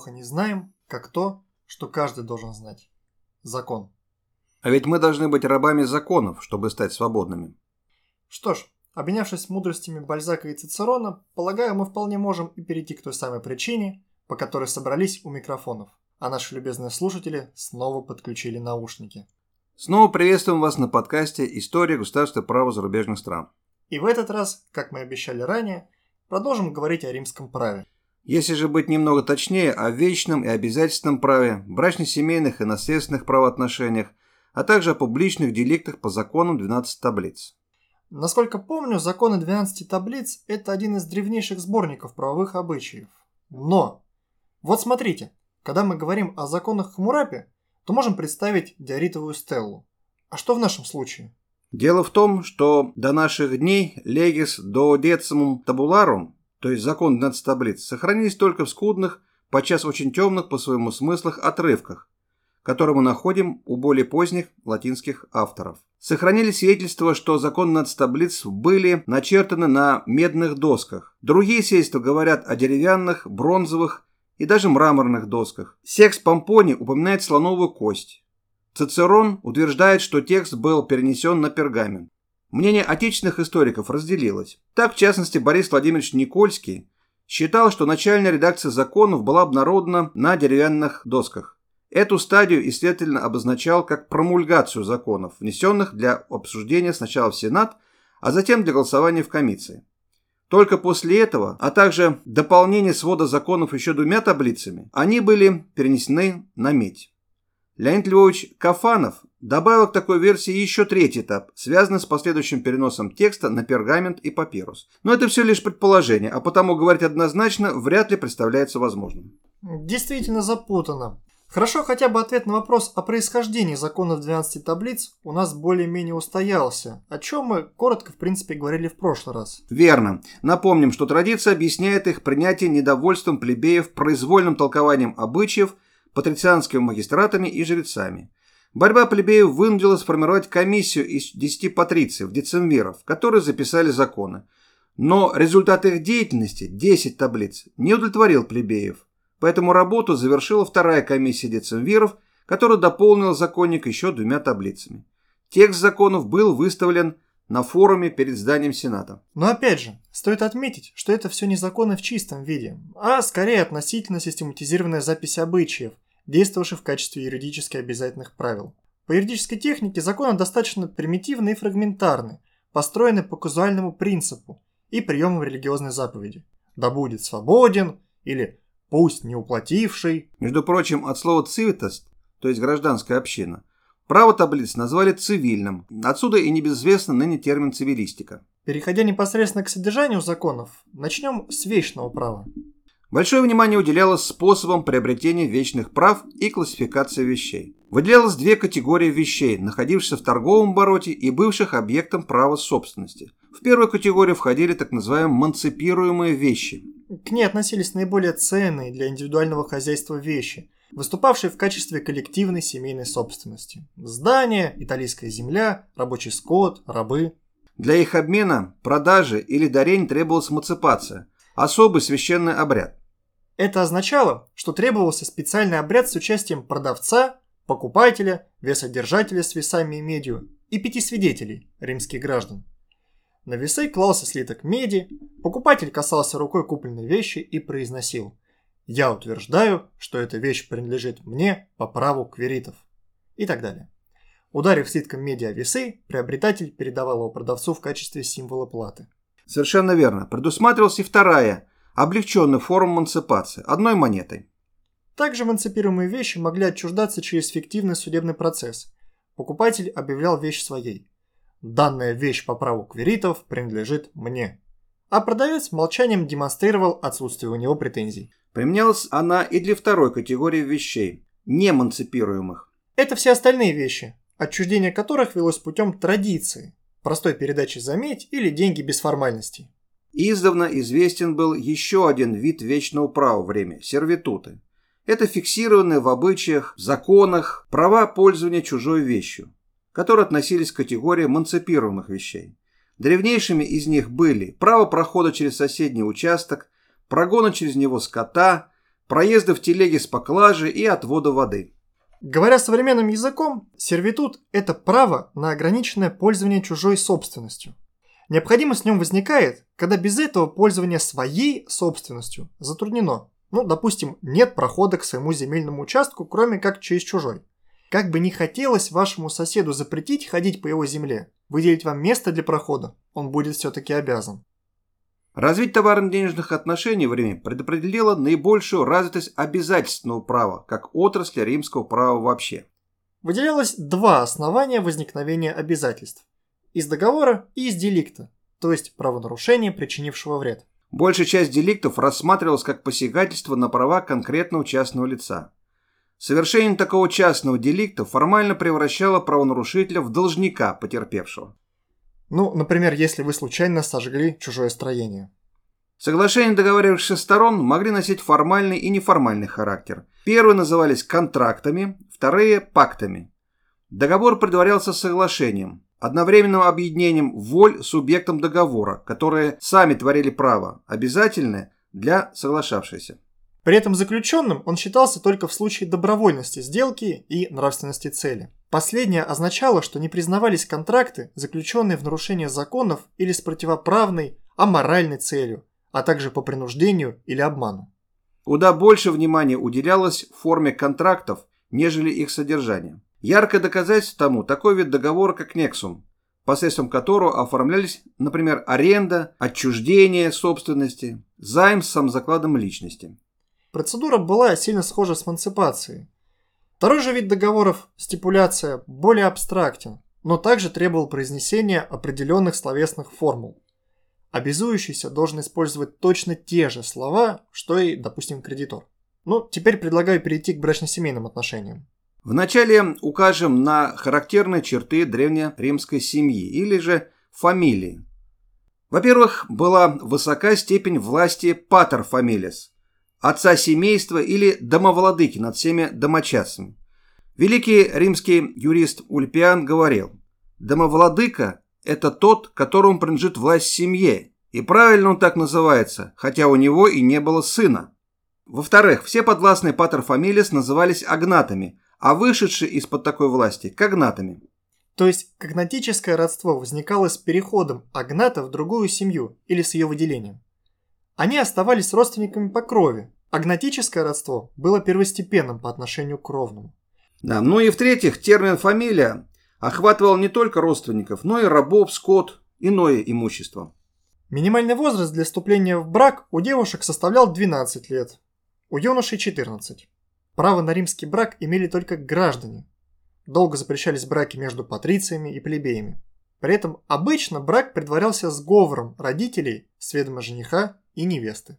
плохо не знаем, как то, что каждый должен знать. Закон. А ведь мы должны быть рабами законов, чтобы стать свободными. Что ж, обменявшись мудростями Бальзака и Цицерона, полагаю, мы вполне можем и перейти к той самой причине, по которой собрались у микрофонов, а наши любезные слушатели снова подключили наушники. Снова приветствуем вас на подкасте «История государства права зарубежных стран». И в этот раз, как мы обещали ранее, продолжим говорить о римском праве. Если же быть немного точнее, о вечном и обязательственном праве, брачно-семейных и наследственных правоотношениях, а также о публичных деликтах по законам 12 таблиц. Насколько помню, законы 12 таблиц – это один из древнейших сборников правовых обычаев. Но! Вот смотрите, когда мы говорим о законах Хамурапи, то можем представить диоритовую стеллу. А что в нашем случае? Дело в том, что до наших дней легис до децимум табуларум, то есть закон 12 таблиц, сохранились только в скудных, подчас очень темных по своему смыслах отрывках, которые мы находим у более поздних латинских авторов. Сохранились свидетельства, что закон таблиц были начертаны на медных досках. Другие свидетельства говорят о деревянных, бронзовых и даже мраморных досках. Секс Помпони упоминает слоновую кость. Цицерон утверждает, что текст был перенесен на пергамент. Мнение отечественных историков разделилось. Так, в частности, Борис Владимирович Никольский считал, что начальная редакция законов была обнародована на деревянных досках. Эту стадию исследовательно обозначал как промульгацию законов, внесенных для обсуждения сначала в Сенат, а затем для голосования в комиссии. Только после этого, а также дополнение свода законов еще двумя таблицами, они были перенесены на медь. Леонид Львович Кафанов добавил к такой версии еще третий этап, связанный с последующим переносом текста на пергамент и папирус. Но это все лишь предположение, а потому говорить однозначно вряд ли представляется возможным. Действительно запутанно. Хорошо, хотя бы ответ на вопрос о происхождении законов 12 таблиц у нас более-менее устоялся, о чем мы коротко, в принципе, говорили в прошлый раз. Верно. Напомним, что традиция объясняет их принятие недовольством плебеев произвольным толкованием обычаев, патрицианскими магистратами и жрецами. Борьба плебеев вынудила сформировать комиссию из 10 патрициев, децимвиров, которые записали законы. Но результат их деятельности, 10 таблиц, не удовлетворил плебеев – Поэтому работу завершила вторая комиссия децимвиров, которая дополнила законник еще двумя таблицами. Текст законов был выставлен на форуме перед зданием Сената. Но опять же, стоит отметить, что это все не законы в чистом виде, а скорее относительно систематизированная запись обычаев, действовавших в качестве юридически обязательных правил. По юридической технике законы достаточно примитивны и фрагментарны, построены по казуальному принципу и приемам религиозной заповеди. «Да будет свободен» или пусть не уплативший. Между прочим, от слова «цивитость», то есть гражданская община, право таблиц назвали цивильным. Отсюда и небезызвестный ныне термин «цивилистика». Переходя непосредственно к содержанию законов, начнем с вечного права. Большое внимание уделялось способам приобретения вечных прав и классификации вещей. Выделялось две категории вещей, находившихся в торговом обороте и бывших объектом права собственности. В первую категорию входили так называемые манципируемые вещи. К ней относились наиболее ценные для индивидуального хозяйства вещи, выступавшие в качестве коллективной семейной собственности. Здания, итальянская земля, рабочий скот, рабы. Для их обмена, продажи или дарения требовалась эмансипация – особый священный обряд. Это означало, что требовался специальный обряд с участием продавца, покупателя, весодержателя с весами и медью и пяти свидетелей, римских граждан. На весы клался слиток меди, покупатель касался рукой купленной вещи и произносил «Я утверждаю, что эта вещь принадлежит мне по праву кверитов» и так далее. Ударив слитком меди о весы, приобретатель передавал его продавцу в качестве символа платы. Совершенно верно. Предусматривалась и вторая, облегченный форм эмансипации, одной монетой. Также эмансипируемые вещи могли отчуждаться через фиктивный судебный процесс. Покупатель объявлял вещь своей. Данная вещь по праву кверитов принадлежит мне. А продавец молчанием демонстрировал отсутствие у него претензий. Применялась она и для второй категории вещей, не эмансипируемых. Это все остальные вещи, отчуждение которых велось путем традиции, простой передачи заметь или деньги без формальностей. Издавна известен был еще один вид вечного права время – сервитуты. Это фиксированные в обычаях, законах права пользования чужой вещью, которые относились к категории манципируемых вещей. Древнейшими из них были право прохода через соседний участок, прогона через него скота, проезды в телеге с поклажей и отвода воды. Говоря современным языком, сервитут – это право на ограниченное пользование чужой собственностью. Необходимость в нем возникает, когда без этого пользование своей собственностью затруднено. Ну, допустим, нет прохода к своему земельному участку, кроме как через чужой. Как бы не хотелось вашему соседу запретить ходить по его земле, выделить вам место для прохода, он будет все-таки обязан. Развить товарно-денежных отношений в Риме предопределило наибольшую развитость обязательственного права, как отрасли римского права вообще. Выделялось два основания возникновения обязательств. Из договора и из деликта, то есть правонарушения, причинившего вред. Большая часть деликтов рассматривалась как посягательство на права конкретного частного лица. Совершение такого частного деликта формально превращало правонарушителя в должника потерпевшего. Ну, например, если вы случайно сожгли чужое строение. Соглашения договарившихся сторон могли носить формальный и неформальный характер. Первые назывались контрактами, вторые – пактами. Договор предварялся соглашением, одновременным объединением воль субъектом договора, которые сами творили право, обязательное для соглашавшихся. При этом заключенным он считался только в случае добровольности сделки и нравственности цели. Последнее означало, что не признавались контракты, заключенные в нарушение законов или с противоправной, аморальной целью, а также по принуждению или обману. Куда больше внимания уделялось форме контрактов, нежели их содержанию. Яркое доказательство тому такой вид договора, как Нексум, посредством которого оформлялись, например, аренда, отчуждение собственности, займ с самозакладом личности. Процедура была сильно схожа с эмансипацией. Второй же вид договоров, стипуляция, более абстрактен, но также требовал произнесения определенных словесных формул. Обязующийся должен использовать точно те же слова, что и, допустим, кредитор. Ну, теперь предлагаю перейти к брачно-семейным отношениям. Вначале укажем на характерные черты древнеримской семьи или же фамилии. Во-первых, была высока степень власти патер фамилис, отца семейства или домовладыки над всеми домочадцами. Великий римский юрист Ульпиан говорил, «Домовладыка – это тот, которому принадлежит власть семье, и правильно он так называется, хотя у него и не было сына». Во-вторых, все подвластные патер фамилис назывались агнатами, а вышедшие из-под такой власти – когнатами. То есть когнатическое родство возникало с переходом агната в другую семью или с ее выделением. Они оставались родственниками по крови. Агнатическое родство было первостепенным по отношению к кровному. Да, ну и в-третьих, термин «фамилия» охватывал не только родственников, но и рабов, скот, иное имущество. Минимальный возраст для вступления в брак у девушек составлял 12 лет, у юношей 14. Право на римский брак имели только граждане. Долго запрещались браки между патрициями и плебеями. При этом обычно брак предварялся сговором родителей с ведома жениха и невесты.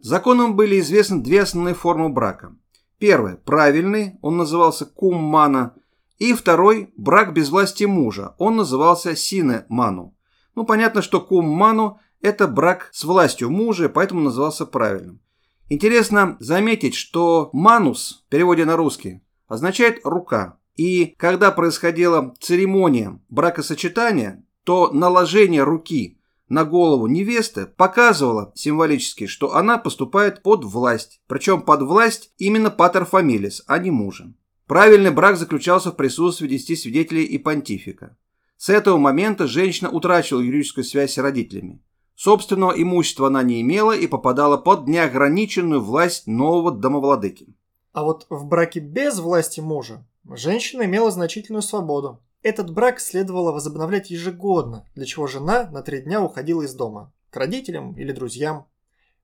Законом были известны две основные формы брака. Первый – правильный, он назывался куммана, и второй – брак без власти мужа, он назывался сине ману. Ну, понятно, что кумману – это брак с властью мужа, поэтому назывался правильным. Интересно заметить, что манус в переводе на русский означает «рука». И когда происходила церемония бракосочетания, то наложение руки на голову невесты показывало символически, что она поступает под власть. Причем под власть именно патер фамилис, а не мужа. Правильный брак заключался в присутствии десяти свидетелей и понтифика. С этого момента женщина утрачивала юридическую связь с родителями. Собственного имущества она не имела и попадала под неограниченную власть нового домовладыки. А вот в браке без власти мужа женщина имела значительную свободу. Этот брак следовало возобновлять ежегодно, для чего жена на три дня уходила из дома, к родителям или друзьям,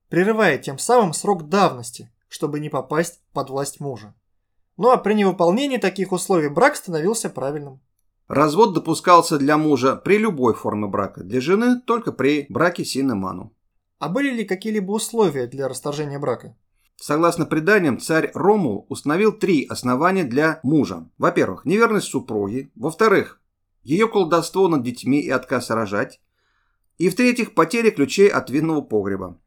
прерывая тем самым срок давности, чтобы не попасть под власть мужа. Ну а при невыполнении таких условий брак становился правильным. Развод допускался для мужа при любой форме брака, для жены только при браке синеману. А были ли какие-либо условия для расторжения брака? Согласно преданиям, царь Ромул установил три основания для мужа. Во-первых, неверность супруги. Во-вторых, ее колдовство над детьми и отказ рожать. И в-третьих, потеря ключей от винного погреба.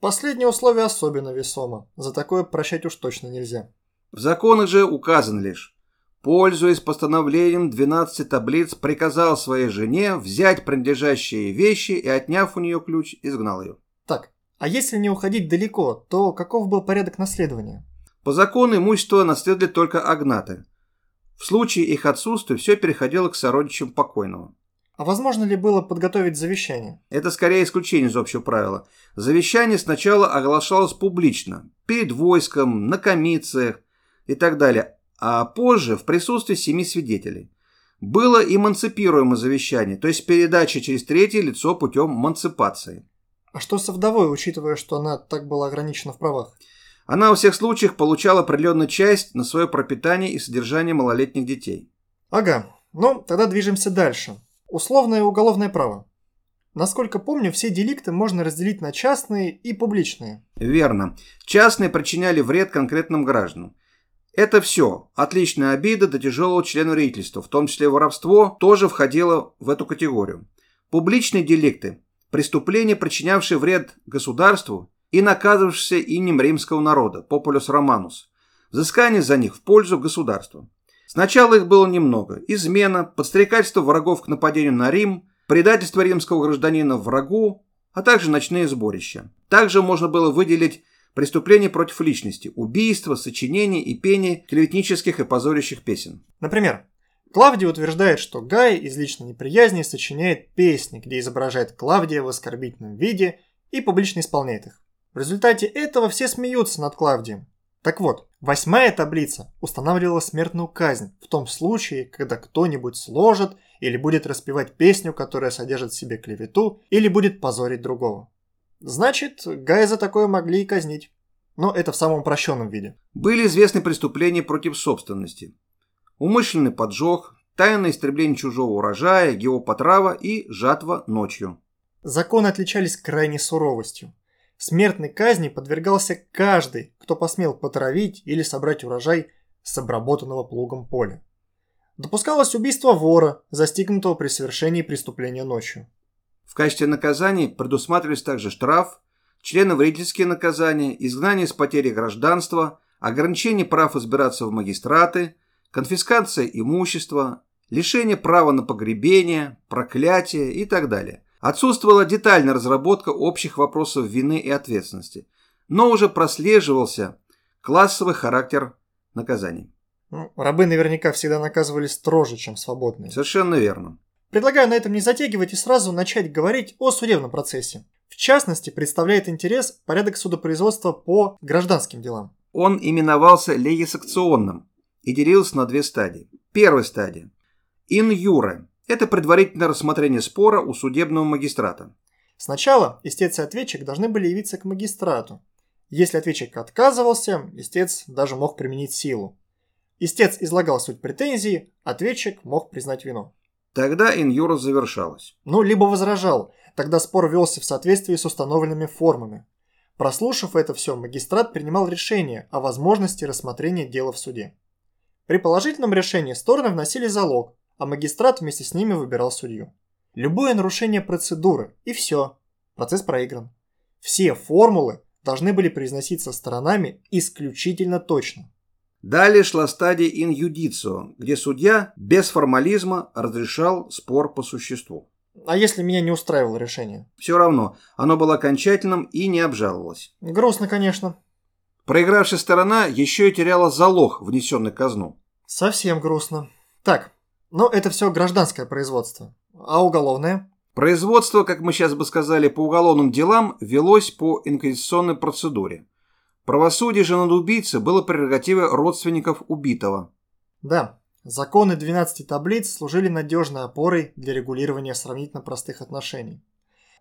Последнее условие особенно весомо. За такое прощать уж точно нельзя. В законах же указан лишь пользуясь постановлением 12 таблиц, приказал своей жене взять принадлежащие вещи и, отняв у нее ключ, изгнал ее. Так, А если не уходить далеко, то каков был порядок наследования? По закону имущество наследовали только агнаты. В случае их отсутствия все переходило к сородичам покойного. А возможно ли было подготовить завещание? Это скорее исключение из общего правила. Завещание сначала оглашалось публично, перед войском, на комициях и так далее, а позже в присутствии семи свидетелей. Было эмансипируемое завещание, то есть передача через третье лицо путем манципации. А что со вдовой, учитывая, что она так была ограничена в правах? Она во всех случаях получала определенную часть на свое пропитание и содержание малолетних детей. Ага, ну тогда движемся дальше. Условное уголовное право. Насколько помню, все деликты можно разделить на частные и публичные. Верно. Частные причиняли вред конкретным гражданам. Это все, от личной обиды до тяжелого члена вредительства, в том числе воровство, тоже входило в эту категорию. Публичные деликты – преступления, причинявшие вред государству и наказывавшиеся именем римского народа, популюс романус, взыскание за них в пользу государства. Сначала их было немного. Измена, подстрекательство врагов к нападению на Рим, предательство римского гражданина врагу, а также ночные сборища. Также можно было выделить преступления против личности, убийства, сочинения и пение клеветнических и позорящих песен. Например, Клавдий утверждает, что Гай из личной неприязни сочиняет песни, где изображает Клавдия в оскорбительном виде и публично исполняет их. В результате этого все смеются над Клавдием, так вот, восьмая таблица устанавливала смертную казнь в том случае, когда кто-нибудь сложит или будет распевать песню, которая содержит в себе клевету, или будет позорить другого. Значит, Гая за такое могли и казнить. Но это в самом упрощенном виде. Были известны преступления против собственности. Умышленный поджог, тайное истребление чужого урожая, его потрава и жатва ночью. Законы отличались крайней суровостью. Смертной казни подвергался каждый, кто посмел потравить или собрать урожай с обработанного плугом поля. Допускалось убийство вора, застигнутого при совершении преступления ночью. В качестве наказаний предусматривались также штраф, членовредительские наказания, изгнание с потери гражданства, ограничение прав избираться в магистраты, конфискация имущества, лишение права на погребение, проклятие и так далее. Отсутствовала детальная разработка общих вопросов вины и ответственности, но уже прослеживался классовый характер наказаний. Ну, рабы наверняка всегда наказывались строже, чем свободные. Совершенно верно. Предлагаю на этом не затягивать и сразу начать говорить о судебном процессе. В частности, представляет интерес порядок судопроизводства по гражданским делам. Он именовался легисакционным и делился на две стадии. Первая стадия – ин юре это предварительное рассмотрение спора у судебного магистрата. Сначала истец и ответчик должны были явиться к магистрату. Если ответчик отказывался, истец даже мог применить силу. Истец излагал суть претензии, ответчик мог признать вину. Тогда инюра завершалась. Ну, либо возражал, тогда спор велся в соответствии с установленными формами. Прослушав это все, магистрат принимал решение о возможности рассмотрения дела в суде. При положительном решении стороны вносили залог, а магистрат вместе с ними выбирал судью. Любое нарушение процедуры, и все, процесс проигран. Все формулы должны были произноситься сторонами исключительно точно. Далее шла стадия judicio, где судья без формализма разрешал спор по существу. А если меня не устраивало решение? Все равно, оно было окончательным и не обжаловалось. Грустно, конечно. Проигравшая сторона еще и теряла залог, внесенный казну. Совсем грустно. Так, но это все гражданское производство. А уголовное? Производство, как мы сейчас бы сказали, по уголовным делам велось по инквизиционной процедуре. Правосудие же над убийцей было прерогативой родственников убитого. Да, законы 12 таблиц служили надежной опорой для регулирования сравнительно простых отношений.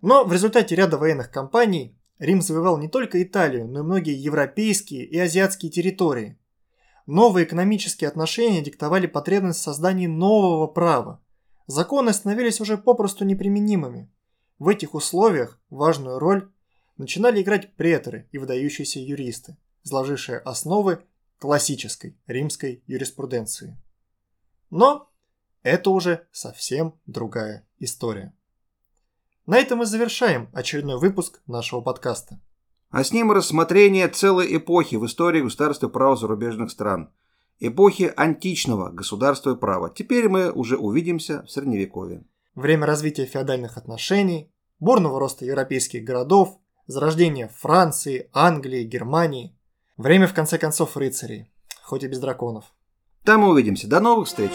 Но в результате ряда военных кампаний Рим завоевал не только Италию, но и многие европейские и азиатские территории – Новые экономические отношения диктовали потребность в создании нового права. Законы становились уже попросту неприменимыми. В этих условиях важную роль начинали играть преторы и выдающиеся юристы, изложившие основы классической римской юриспруденции. Но это уже совсем другая история. На этом мы завершаем очередной выпуск нашего подкаста а с ним рассмотрение целой эпохи в истории государства права зарубежных стран. Эпохи античного государства и права. Теперь мы уже увидимся в Средневековье. Время развития феодальных отношений, бурного роста европейских городов, Зарождение Франции, Англии, Германии. Время, в конце концов, рыцарей. Хоть и без драконов. Там увидимся. До новых встреч!